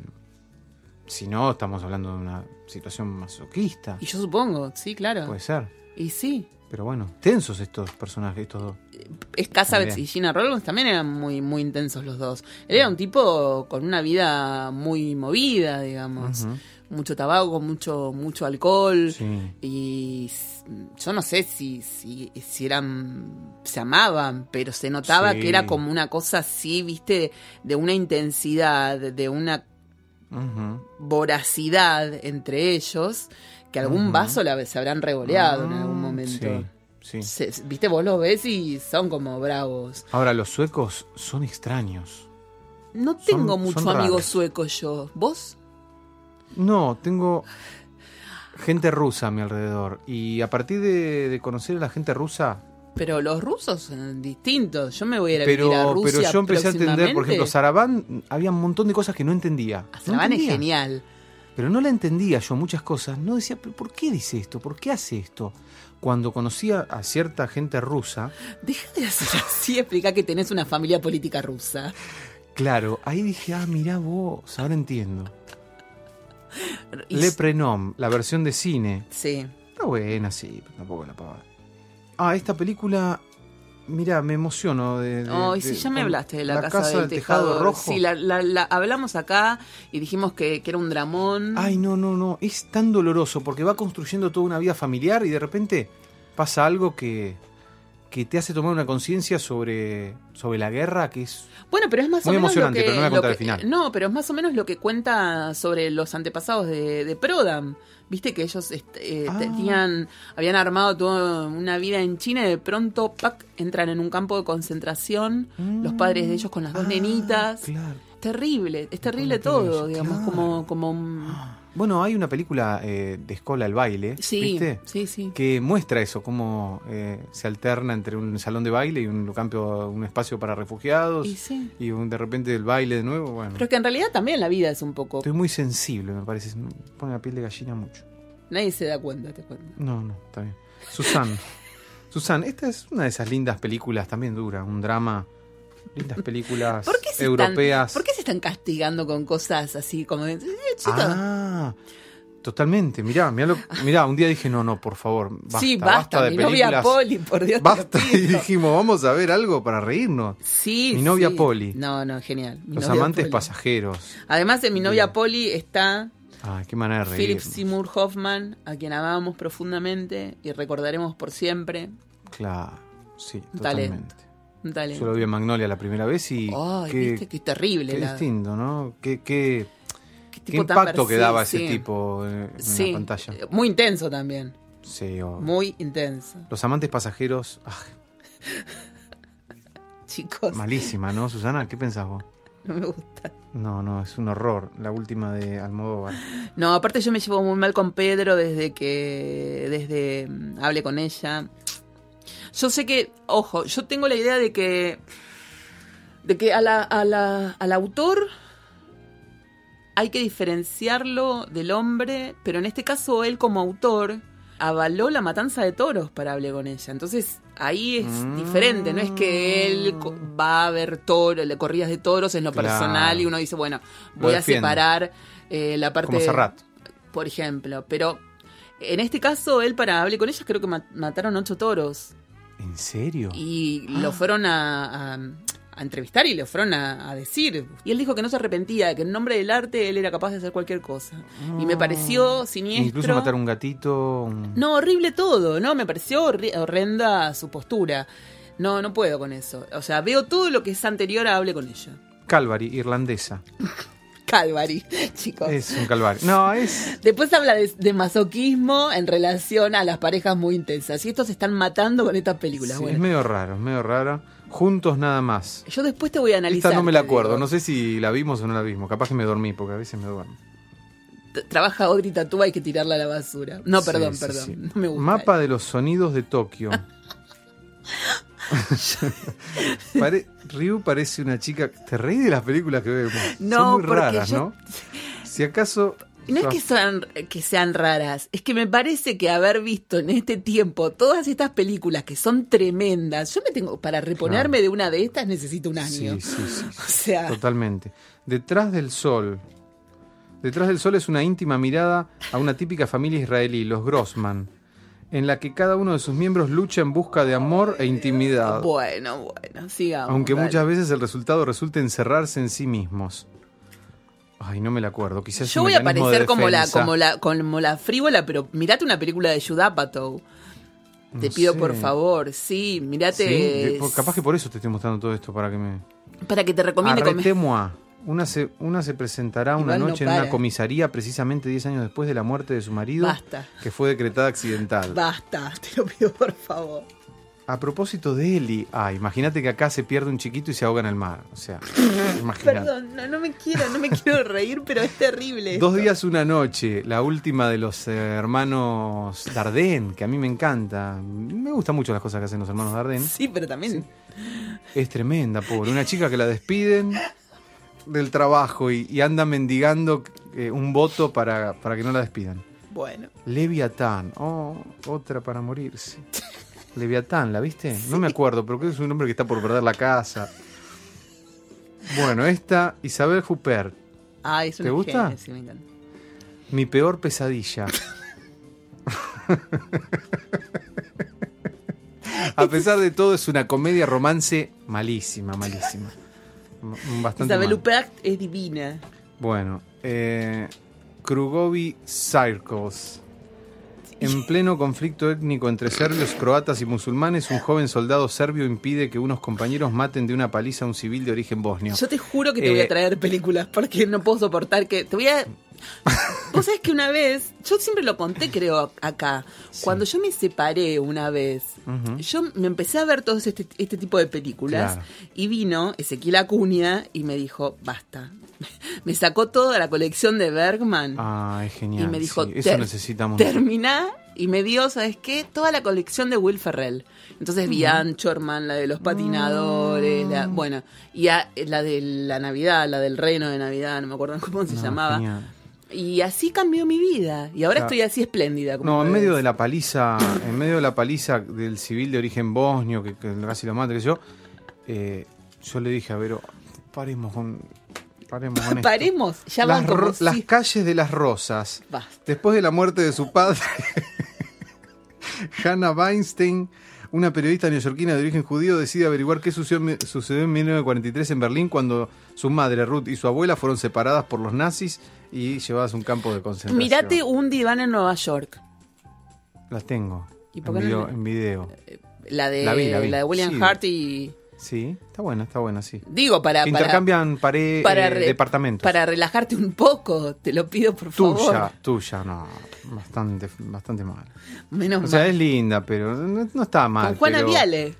si no, estamos hablando de una situación masoquista. Y yo supongo, sí, claro. Puede ser. Y sí. Pero bueno, tensos estos personajes, estos dos. Es También. y Gina Rollins también eran muy, muy intensos los dos. Él era un tipo con una vida muy movida, digamos. Ujú. Mucho tabaco, mucho, mucho alcohol. Sí. Y yo no sé si, si, si eran. se amaban, pero se notaba Sí. que era como una cosa así, viste, de una intensidad, de una voracidad entre ellos, que algún vaso la- se habrán revoleado en algún Ah, momento. Sí, sí. Se- Viste, vos los ves y son como bravos. Ahora, los suecos son extraños. No tengo Son- mucho son amigo raros. sueco yo. ¿Vos? No, tengo gente rusa a mi alrededor. Y a partir de, de conocer a la gente rusa, Pero los rusos son distintos. Yo me voy a ir a pero, vivir a Rusia pero yo empecé a entender, por ejemplo, Sarabán, había un montón de cosas que no entendía. Ah, No Sarabán es genial. Pero no la entendía yo muchas cosas. No decía, "¿Pero ¿por qué dice esto? ¿Por qué hace esto? Cuando conocía a cierta gente rusa, Deja de hacer así, explica que tenés una familia política rusa. claro, ahí dije, ah, mirá vos, ahora entiendo. Y- Le Prenom, la versión de cine. Sí. Pero buena, sí, pero tampoco la pavada. Ah, esta película, mira, me emociono. De, de- Ay, de- sí, ya me hablaste de la, casa, del tejado, rojo. Sí, la, la- la- hablamos acá y dijimos que, que era un dramón. Ay, no, no, no. Es tan doloroso porque va construyendo toda una vida familiar y de repente pasa algo que, que te hace tomar una conciencia sobre, sobre la guerra que es. Bueno, pero es más Muy o menos emocionante, lo que, pero no voy a contar el final. No, pero es más o menos lo que cuenta sobre los antepasados de, de Prodam. Viste que ellos este, eh, Ah. tenían, habían armado toda una vida en China y de pronto ¡pac! entran en un campo de concentración. los padres de ellos con las dos Ah, nenitas. Claro. Terrible, es terrible todo, digamos, claro. como, como un- *gasps* Bueno, hay una película eh, de Escola el baile, Sí, ¿viste? sí, sí. Que muestra eso, cómo eh, se alterna entre un salón de baile y un campo, un espacio para refugiados. Y sí. y un- de repente el baile de nuevo. Bueno, Pero que en realidad también la vida es un poco... estoy muy sensible, me parece. Me pone la piel de gallina mucho. Nadie se da cuenta, te cuento. No, no, está bien. Susan. *laughs* Susan, esta es una de esas lindas películas, también dura, un drama. Lindas películas ¿Por qué, se europeas. Están, ¿Por qué se están castigando con cosas así como. "Eh, Ah, totalmente. Mirá, mirá, lo- mirá, un día dije, no, no, por favor, basta, sí, basta, de mi novia. Poli, por Dios Basta. *laughs* Y dijimos, vamos a ver algo para reírnos. Sí, Mi novia sí. Poli. No, no, genial. Mi Los novia amantes Poli. pasajeros. Además de mi novia Bien. Poli está Ay, qué manera de Philip. Seymour Hoffman, a quien amamos profundamente y recordaremos por siempre. Claro, sí, Un talento. Talento. Yo lo vi en Magnolia la primera vez y Ay, qué, viste, qué terrible. qué la- distinto, ¿no? Qué, qué, impacto que daba ese tipo en Sí, la pantalla. eh, muy intenso también. Sí, Muy intenso. Los amantes pasajeros, ah, *laughs* Chicos, malísima, ¿no, Susana? ¿Qué pensás vos? no me gusta. No, no, es un horror. La última de Almodóvar. No, aparte yo me llevo muy mal con Pedro desde que desde mm, hablé con ella. Yo sé que, ojo, yo tengo la idea de que de que a la, a la- al autor hay que diferenciarlo del hombre, pero en este caso él como autor avaló la matanza de toros para hablar con ella. Entonces ahí es Mm. diferente, no es que él va a ver toros, le corridas de toros en lo Claro. personal y uno dice, bueno, voy a separar eh, la parte... Como Serrat. Por ejemplo, pero en este caso él para hablar con ella creo que ma- mataron ocho toros ¿En serio? y lo fueron a, a- a entrevistar y le fueron a, a decir. Y él dijo que no se arrepentía, que en nombre del arte él era capaz de hacer cualquier cosa. Y me pareció siniestro. Incluso matar un gatito. un- No, horrible todo, ¿no? Me pareció horrenda su postura. No, no puedo con eso. O sea, veo todo lo que es anterior a hable con ella. Calvary, irlandesa. *laughs* Calvary, chicos. Es un calvario. No, es. Después habla de, de masoquismo en relación a las parejas muy intensas. Y estos se están matando con estas películas. sí, bueno. es medio raro, es medio raro. Juntos nada más. Yo después te voy a analizar. Esta no me la digo. acuerdo. No sé si la vimos o no la vimos. Capaz que me dormí, porque a veces me duermo. T- Trabaja Audrey Tatúa, hay que tirarla a la basura. No, Sí, perdón, sí, perdón. sí. No me gusta. Mapa de los sonidos de Tokio. *laughs* *laughs* Pare- Ryu parece una chica. ¿Te reí de las películas que vemos? No, Son muy raras, yo- ¿no? Si acaso. No es que, sean, que sean raras, es que me parece que haber visto en este tiempo todas estas películas que son tremendas, yo me tengo, para reponerme de una de estas necesito un año. Sí, sí, sí. *laughs* O sea, Totalmente. Detrás del sol. Detrás del sol es una íntima mirada a una típica familia israelí, los Grossman, en la que cada uno de sus miembros lucha en busca de amor e intimidad, bueno, bueno, sigamos. aunque dale. muchas veces el resultado resulta encerrarse en sí mismos. Ay, no me la acuerdo. Quizás Yo voy a de parecer como la, defensa. como la, como la frívola, pero mirate una película de Judd Apatow. Te No pido sé. por favor, sí, mirate. Sí, capaz que por eso te estoy mostrando todo esto para que me. Para que te recomiende comer. Una se, una se presentará una no noche en una comisaría precisamente 10 años después de la muerte de su marido, Basta. que fue decretada accidental. Basta, *laughs* te lo pido por favor. A propósito de Eli, ah, imagínate que acá se pierde un chiquito y se ahoga en el mar. O sea, *laughs* imagínate. Perdón, no, no me quiero, no me quiero reír, pero es terrible. Dos esto. días, una noche, la última de los eh, hermanos Dardenne, que a mí me encanta. Me gustan mucho las cosas que hacen los hermanos Dardenne. Sí, pero también. Es tremenda, pobre. Una chica que la despiden del trabajo y, y anda mendigando eh, un voto para, para que no la despidan. Bueno. Leviatán, oh, otra para morirse. *laughs* Leviatán, ¿la viste? No me acuerdo, pero creo que es un hombre que está por perder la casa. Bueno, esta, Isabel Huppert, Ah, es una ¿Te gusta? genia, sí, me encanta. mi peor pesadilla. *laughs* A pesar de todo, es una comedia romance malísima, malísima. Bastante Isabel. Huppert es divina. Bueno, eh, Krugovi Circles. En pleno conflicto étnico entre serbios, croatas y musulmanes, un joven soldado serbio impide que unos compañeros maten de una paliza a un civil de origen bosnio. Yo te juro que te Eh, voy a traer películas porque no puedo soportar que. Te voy a. Vos sabés que una vez, yo siempre lo conté, creo, acá. Cuando yo me separé una vez, yo me empecé a ver todos este, este tipo de películas Claro. y vino Ezequiel Acuña y me dijo: basta. *laughs* me sacó toda la colección de Bergman. Ah, es genial. y me dijo, sí, eso "Ter- necesitamos. terminá y me dio, ¿sabes qué? Toda la colección de Will Ferrell. Entonces vi a Anchorman, la de los patinadores, la, Mm. bueno, y a- la de la Navidad, la del reino de Navidad, no me acuerdo *laughs* cómo se No, llamaba. genial. Y así cambió mi vida. Y ahora estoy así espléndida. como No, en ves. medio de la paliza, en medio de la paliza del civil de origen bosnio, que, que casi lo mata, que yo, eh, yo le dije a Vero, paremos con, paremos con *laughs* esto. Paremos, ya las, como las calles de las rosas. Basta. Después de la muerte de su padre, *laughs* Hannah Weinstein, una periodista neoyorquina de origen judío, decide averiguar qué sucedió, sucedió en 1943 en Berlín cuando su madre Ruth y su abuela fueron separadas por los nazis y llevadas un campo de concentración. Mirate un diván en Nueva York. Las tengo. ¿Y en, por qué no video, le- en video. La de, La vi, la vi. de William Sí. Hart y... Sí, está buena, está buena, sí. Digo, para... Intercambian pared, para eh, re- departamentos. Para relajarte un poco, te lo pido por favor. Tuya, tuya, no. Bastante, bastante mal. Menos O sea, mal. es linda, pero no, no está mal. Con Juana pero- Viale.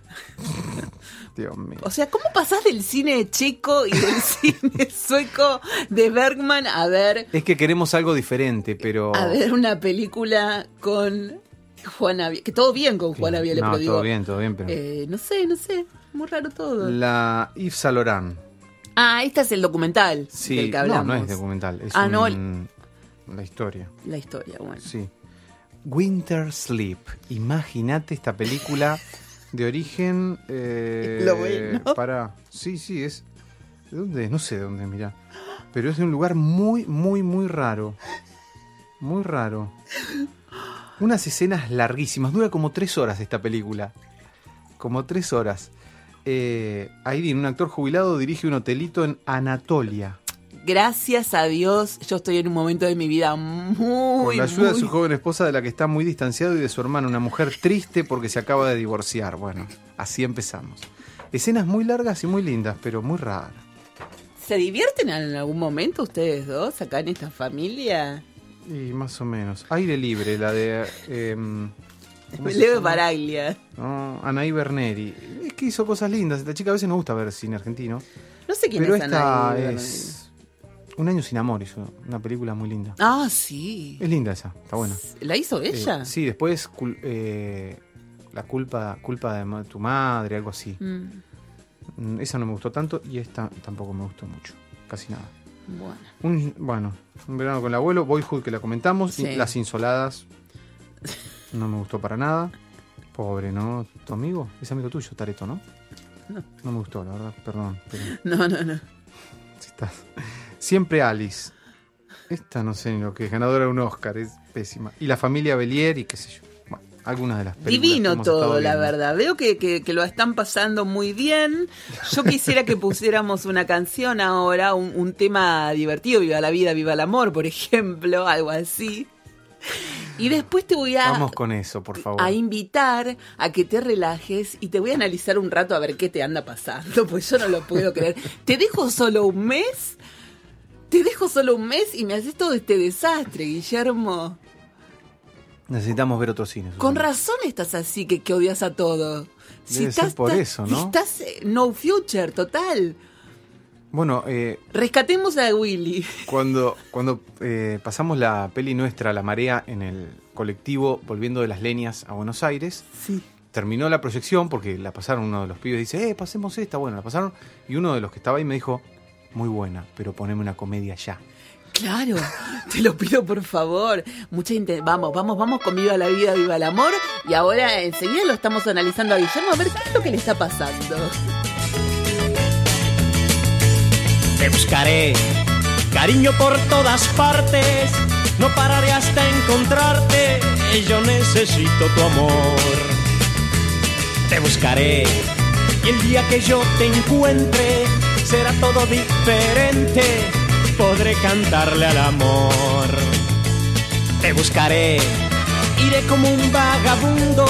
*laughs* Dios mío. O sea, ¿cómo pasás del cine checo y del *laughs* cine sueco de Bergman a ver, Es que queremos algo diferente, pero. a ver una película con Juana? Que todo bien con Juana Viale, no, pero digo... todo bien, todo bien, pero. eh, no sé, no sé. Muy raro todo. La Yves Saint Laurent. Ah, este es el documental Sí, del que no, hablamos. no es documental, es Ah, no, un- la historia. La historia, bueno. Sí. Winter Sleep. Imagínate esta película *laughs* de origen. *laughs* Eh, Lo bueno. Para. Sí, sí, es. ¿De dónde es? No sé de dónde, mirá. Pero es de un lugar muy, muy, muy raro. Muy raro. Unas escenas larguísimas. Dura como tres horas esta película. Como tres horas. Eh, un actor jubilado, dirige un hotelito en Anatolia. Gracias a Dios, yo estoy en un momento de mi vida muy, Con la ayuda de su joven esposa de la que está muy distanciado y de su hermana, una mujer triste porque se acaba de divorciar. Bueno, así empezamos. Escenas muy largas y muy lindas, pero muy raras. ¿Se divierten en algún momento ustedes dos acá en esta familia? Y más o menos. Aire libre, la de... em, ¿cómo se Leo llama? Baraglia. No, Anaí Berneri. Es que hizo cosas lindas. Esta chica a veces no gusta ver cine argentino. No sé quién Pero es esta Anaí es... Un año sin amor hizo una película muy linda. Ah, sí. Es linda esa, está buena. ¿La hizo ella? Eh, sí, después cul- eh, la culpa, culpa de ma- tu madre, algo así. Mm, Esa no me gustó tanto y esta tampoco me gustó mucho. Casi nada. bueno. Un, bueno, un verano con el abuelo, Boyhood que la comentamos, y. Las Insoladas. *laughs* No me gustó para nada. Pobre, ¿no? ¿Tu amigo? Es amigo tuyo, Tareto, ¿no? No. No me gustó, la verdad, perdón. Pero No, no, no. *laughs* si estás. Siempre Alice. Esta no sé ni lo que es, ganadora de un Oscar, es pésima. Y la familia Belier y qué sé yo. Bueno, algunas de las películas. Divino todo, la verdad. Veo que, que- que lo están pasando muy bien. Yo quisiera que pusiéramos una canción ahora, un, un tema divertido, Viva la vida, viva el amor, por ejemplo, algo así. Y después te voy a, Vamos con eso, por favor. a invitar a que te relajes y te voy a analizar un rato a ver qué te anda pasando, *laughs* pues yo no lo puedo creer. Te dejo solo un mes, te dejo solo un mes y me haces todo este desastre, Guillermo. Necesitamos ver otro cine. Con razón estás así que, que odias a todo. Debe ser por eso, ¿no? Estás eh, no future, total. Bueno, eh, Rescatemos a Willy. cuando, *laughs* cuando eh, pasamos la peli nuestra, La Marea, en el colectivo volviendo de las leñas a Buenos Aires, Sí. terminó la proyección porque la pasaron uno de los pibes dice, eh, pasemos esta, bueno, la pasaron y uno de los que estaba ahí me dijo, muy buena, pero poneme una comedia ya. Claro, te lo pido por favor. Mucha vamos, vamos, vamos con Viva la vida, viva el amor. Y ahora enseguida lo estamos analizando a Guillermo a ver qué es lo que le está pasando. Te buscaré, cariño por todas partes, no pararé hasta encontrarte, yo necesito tu amor. Te buscaré, y el día que yo te encuentre, será todo diferente, podré cantarle al amor. Te buscaré, iré como un vagabundo,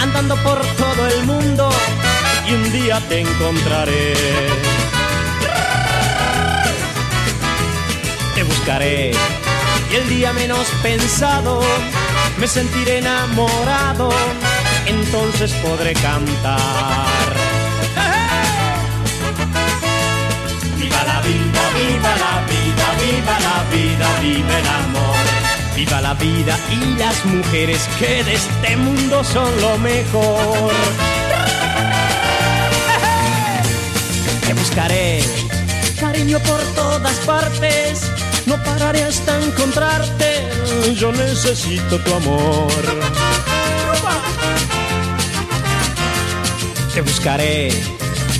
andando por todo el mundo, y un día te encontraré. te buscaré y el día menos pensado me sentiré enamorado, entonces podré cantar. ¡Eh! Viva la vida, viva la vida. viva el amor. Viva la vida y las mujeres que de este mundo son lo mejor. Te buscaré, cariño por todas partes. No pararé hasta encontrarte. Yo necesito tu amor. Te buscaré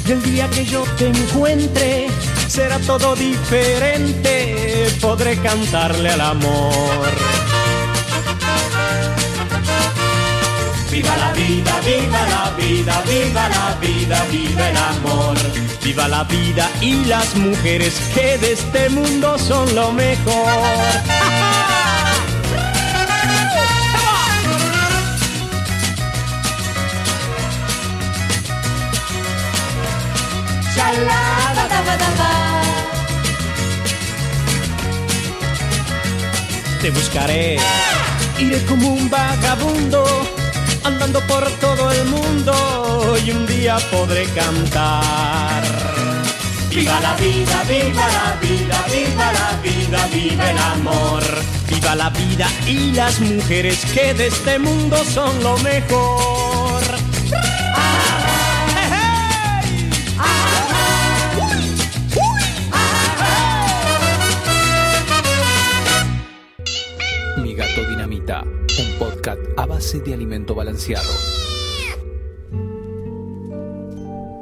y el día que yo te encuentre será todo diferente. Podré cantarle al amor. Viva la vida, viva la vida, viva la vida, viva el amor. Viva la vida y las mujeres que de este mundo son lo mejor. Te buscaré, iré como un vagabundo, andando por todo el mundo y un día podré cantar. Viva la vida, viva la vida, viva la vida, viva el amor. Viva la vida y las mujeres que de este mundo son lo mejor. Un podcast a base de alimento balanceado.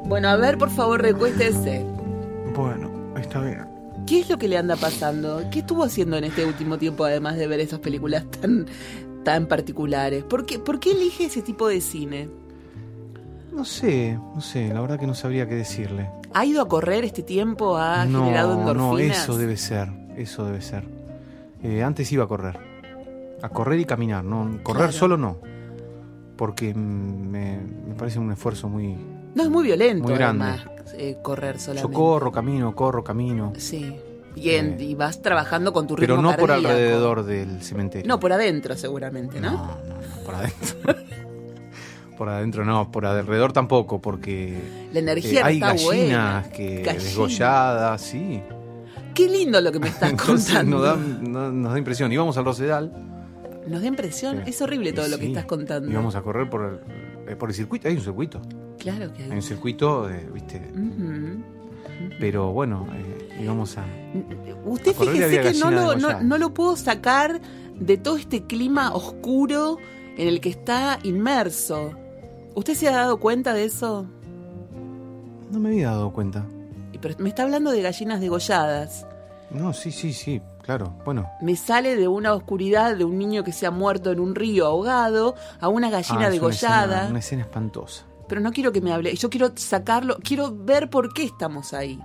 Bueno, a ver, por favor, recuéstese. Bueno, está bien. ¿Qué es lo que le anda pasando? ¿Qué estuvo haciendo en este último tiempo, además de ver esas películas tan, tan particulares? ¿Por qué, ¿Por qué elige ese tipo de cine? No sé, no sé, la verdad que no sabría qué decirle. ¿Ha ido a correr este tiempo? ¿Ha no, generado no, endorfinas? eso debe ser, eso debe ser. Eh, antes iba a correr, a correr y caminar, no, correr Claro. solo no, porque me, me parece un esfuerzo muy... No, es muy violento, Muy grande. además, eh, correr solamente. Yo corro, camino, corro, camino, Sí. Bien, Eh, y vas trabajando con tu ritmo pero no por alrededor del cementerio. No, por adentro seguramente, ¿no? No, no, no, por adentro. *laughs* por adentro no, por alrededor tampoco, porque La energía eh, hay está gallinas buena. que desgolladas, sí. Qué lindo lo que me estás *laughs* Entonces contando. nos da, no- nos da impresión. Íbamos al Rosedal. Nos da impresión. Sí. Es horrible todo Y lo que estás contando. Íbamos a correr por el, eh, por el circuito. Hay un circuito. Claro que Hay hay. un circuito, eh, ¿viste? Pero bueno, eh, íbamos a. Usted A y fíjese que no lo, no, no lo puedo sacar de todo este clima oscuro en el que está inmerso. ¿Usted se ha dado cuenta de eso? No me había dado cuenta. Y Pero me está hablando de gallinas degolladas. No, sí, sí, sí, claro. Bueno. Me sale de una oscuridad de un niño que se ha muerto en un río ahogado a una gallina ah, es una degollada. escena- Una escena espantosa. Pero no quiero que me hable. Yo quiero sacarlo. Quiero ver por qué estamos ahí.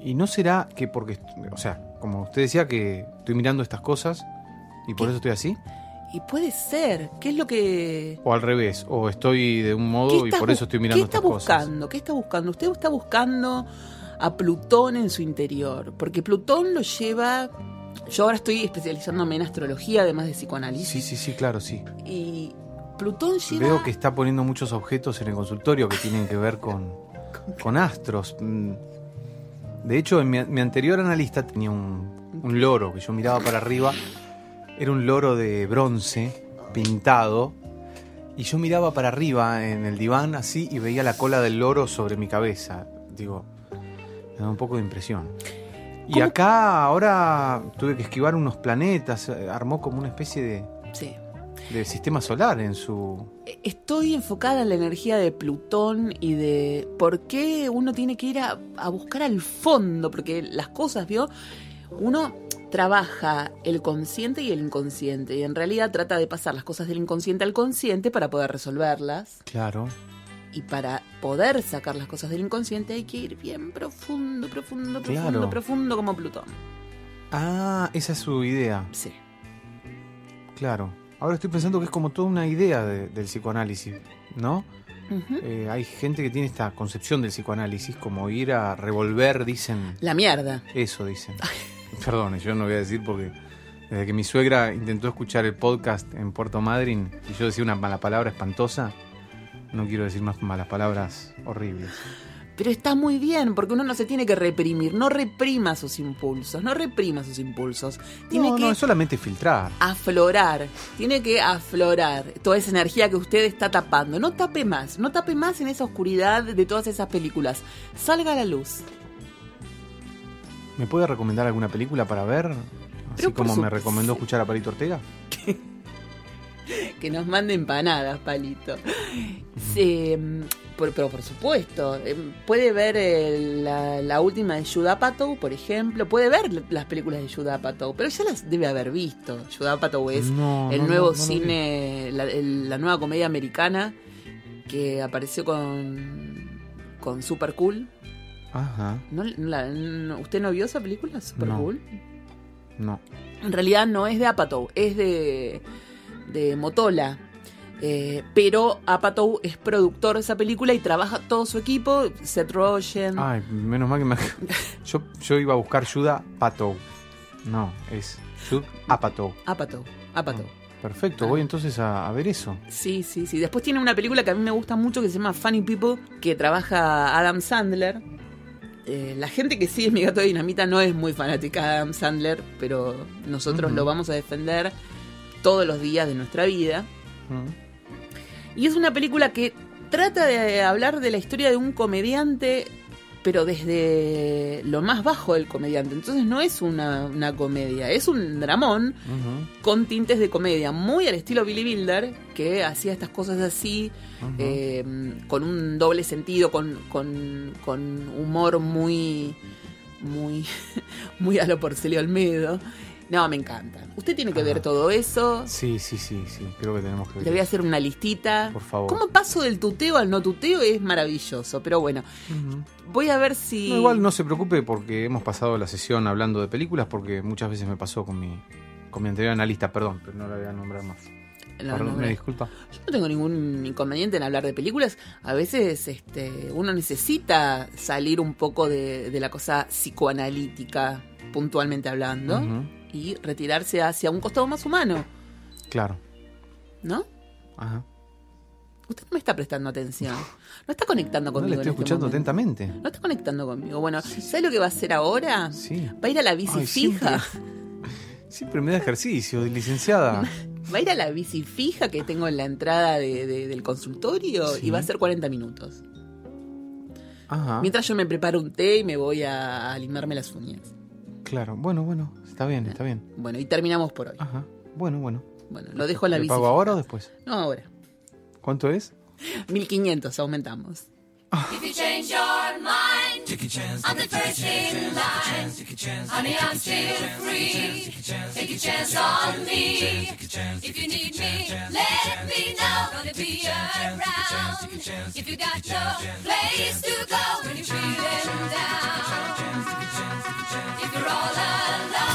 Y no será que porque, o sea, como usted decía que estoy mirando estas cosas y por ¿Qué? eso estoy así, Y puede ser. ¿Qué es lo que.? o al revés, o estoy de un ¿Qué modo y por eso estoy mirando ¿Qué está estas cosas. buscando? ¿Qué está buscando? Usted está buscando a Plutón en su interior. Porque Plutón lo lleva. Yo ahora estoy especializándome en astrología, además de psicoanálisis. Sí, sí, sí, claro, sí. Y Plutón lleva. Veo que está poniendo muchos objetos en el consultorio que tienen que ver con, *laughs* con astros. Mm. De hecho, en mi, mi anterior analista tenía un, un loro que yo miraba para arriba. Era un loro de bronce, pintado. Y yo miraba para arriba en el diván así y veía la cola del loro sobre mi cabeza. Digo, me da un poco de impresión. Y ¿Cómo? acá ahora tuve que esquivar unos planetas. eh, Armó como una especie de, Sí. de sistema solar en su... Estoy enfocada en la energía de Plutón y de por qué uno tiene que ir a, a buscar al fondo, porque las cosas, ¿vio? Uno trabaja el consciente y el inconsciente y en realidad trata de pasar las cosas del inconsciente al consciente para poder resolverlas Claro. y para poder sacar las cosas del inconsciente hay que ir bien profundo, profundo, profundo, Claro. profundo como Plutón. Ah, esa es su idea. Sí. Claro. Ahora estoy pensando que es como toda una idea de- del psicoanálisis, ¿no? Eh, hay gente que tiene esta concepción del psicoanálisis como ir a revolver, dicen. La mierda. Eso dicen. *laughs* Perdone, yo no voy a decir porque desde que mi suegra intentó escuchar el podcast en Puerto Madryn y yo decía una mala palabra espantosa, no quiero decir más malas palabras horribles. Pero está muy bien, porque uno no se tiene que reprimir. No reprima sus impulsos, no reprima sus impulsos. Tiene no, que no, es solamente filtrar. aflorar. Tiene que aflorar toda esa energía que usted está tapando. No tape más, no tape más en esa oscuridad de todas esas películas. Salga a la luz. ¿Me puede recomendar alguna película para ver? Así Pero como me recomendó escuchar a Palito Ortega. *laughs* *laughs* Que nos mande empanadas, palito. Sí, mm, por- pero por supuesto, eh, puede ver eh, la, la última de Judd Apatow, por ejemplo. Puede ver las películas de Judd Apatow, pero ya las debe haber visto. Judd Apatow es No, el no, nuevo no, cine, la, el- la nueva comedia americana que apareció con, con Super Cool. Ajá, ¿No, la- no- ¿Usted no vio esa película, Super. Cool? no. En realidad no es de Apatow, es de, de Motola. Eh, pero Apatow es productor de esa película y trabaja todo su equipo, Seth Rogen. Ay, menos mal que me... *laughs* Yo, yo iba a buscar Yuda Patou. No, es Yud Apatow. Apatow, Apatow. Perfecto, Ah. voy entonces a, a ver eso. Sí, sí, sí. Después tiene una película que a mí me gusta mucho que se llama Funny People, que trabaja Adam Sandler. Eh, la gente que sigue Mi Gato de Dinamita no es muy fanática de Adam Sandler, pero nosotros lo vamos a defender todos los días de nuestra vida. Mm. Y es una película que trata de hablar de la historia de un comediante, pero desde lo más bajo del comediante. Entonces no es una, una comedia, es un dramón con tintes de comedia, muy al estilo Billy Wilder, que hacía estas cosas así, eh, con un doble sentido, con, con, con humor muy, muy, *laughs* muy a lo Porcelio Olmedo. No, me encanta. Usted tiene que ver Ajá. todo eso. Sí, sí, sí, sí, creo que tenemos que ver. Le voy a hacer una listita. Por favor. ¿Cómo paso del tuteo al no tuteo? Es maravilloso. Pero bueno, voy a ver si. No, igual no se preocupe porque hemos pasado la sesión hablando de películas porque muchas veces me pasó con mi con mi anterior analista, perdón, pero no la voy a nombrar más. No, Perdón, no, me disculpa. Yo no tengo ningún inconveniente en hablar de películas. A veces este, uno necesita salir un poco de, de la cosa psicoanalítica, puntualmente hablando, Ujú, y retirarse hacia un costado más humano, Claro. ¿no? Ajá. Usted no me está prestando atención. No está conectando No conmigo. le estoy en este escuchando momento. atentamente. No está conectando conmigo. Bueno, ¿sabe lo que va a hacer ahora? Sí. Va a ir a la bici Ay, fija. Siempre me da ejercicio, licenciada. *laughs* Va a ir a la bici fija que tengo en la entrada de- de- del consultorio Sí. y va a ser 40 minutos. Ajá. Mientras yo me preparo un té y me voy a, a limarme las uñas. Claro, bueno, bueno, Está bien, ¿Eh? está bien. Bueno, y terminamos por hoy. Ajá. Bueno, bueno. Bueno, lo dejo a la ¿Lo pago ahora o después? No, ahora. ¿Cuánto es? 1500 aumentamos. To. If you're all alone.